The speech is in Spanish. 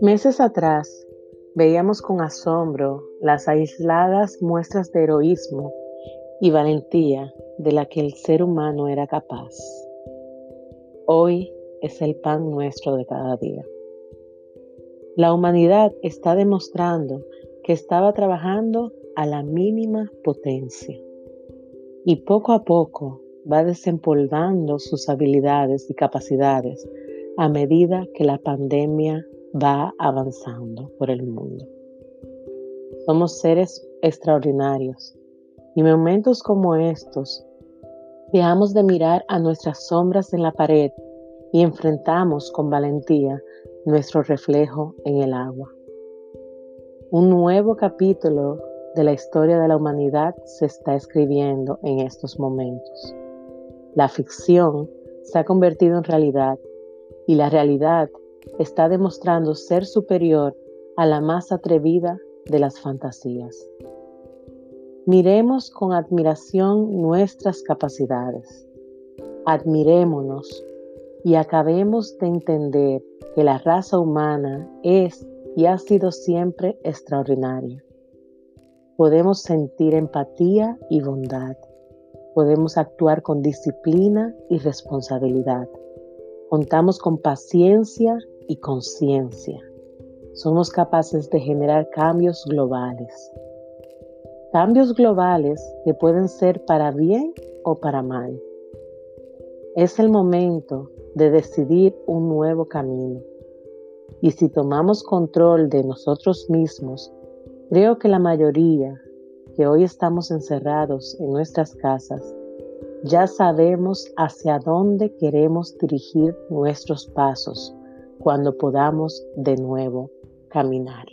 Meses atrás veíamos con asombro las aisladas muestras de heroísmo y valentía de la que el ser humano era capaz. Hoy es el pan nuestro de cada día. La humanidad está demostrando que estaba trabajando a la mínima potencia y poco a poco va desempolvando sus habilidades y capacidades a medida que la pandemia va avanzando por el mundo. Somos seres extraordinarios y momentos como estos dejamos de mirar a nuestras sombras en la pared y enfrentamos con valentía nuestro reflejo en el agua. Un nuevo capítulo de la historia de la humanidad se está escribiendo en estos momentos. La ficción se ha convertido en realidad y la realidad está demostrando ser superior a la más atrevida de las fantasías. Miremos con admiración nuestras capacidades. Admirémonos y acabemos de entender que la raza humana es y ha sido siempre extraordinaria. Podemos sentir empatía y bondad. Podemos actuar con disciplina y responsabilidad. Contamos con paciencia y conciencia. Somos capaces de generar cambios globales. Cambios globales que pueden ser para bien o para mal. Es el momento de decidir un nuevo camino. Y si tomamos control de nosotros mismos, creo que la mayoría que hoy estamos encerrados en nuestras casas, ya sabemos hacia dónde queremos dirigir nuestros pasos cuando podamos de nuevo caminar.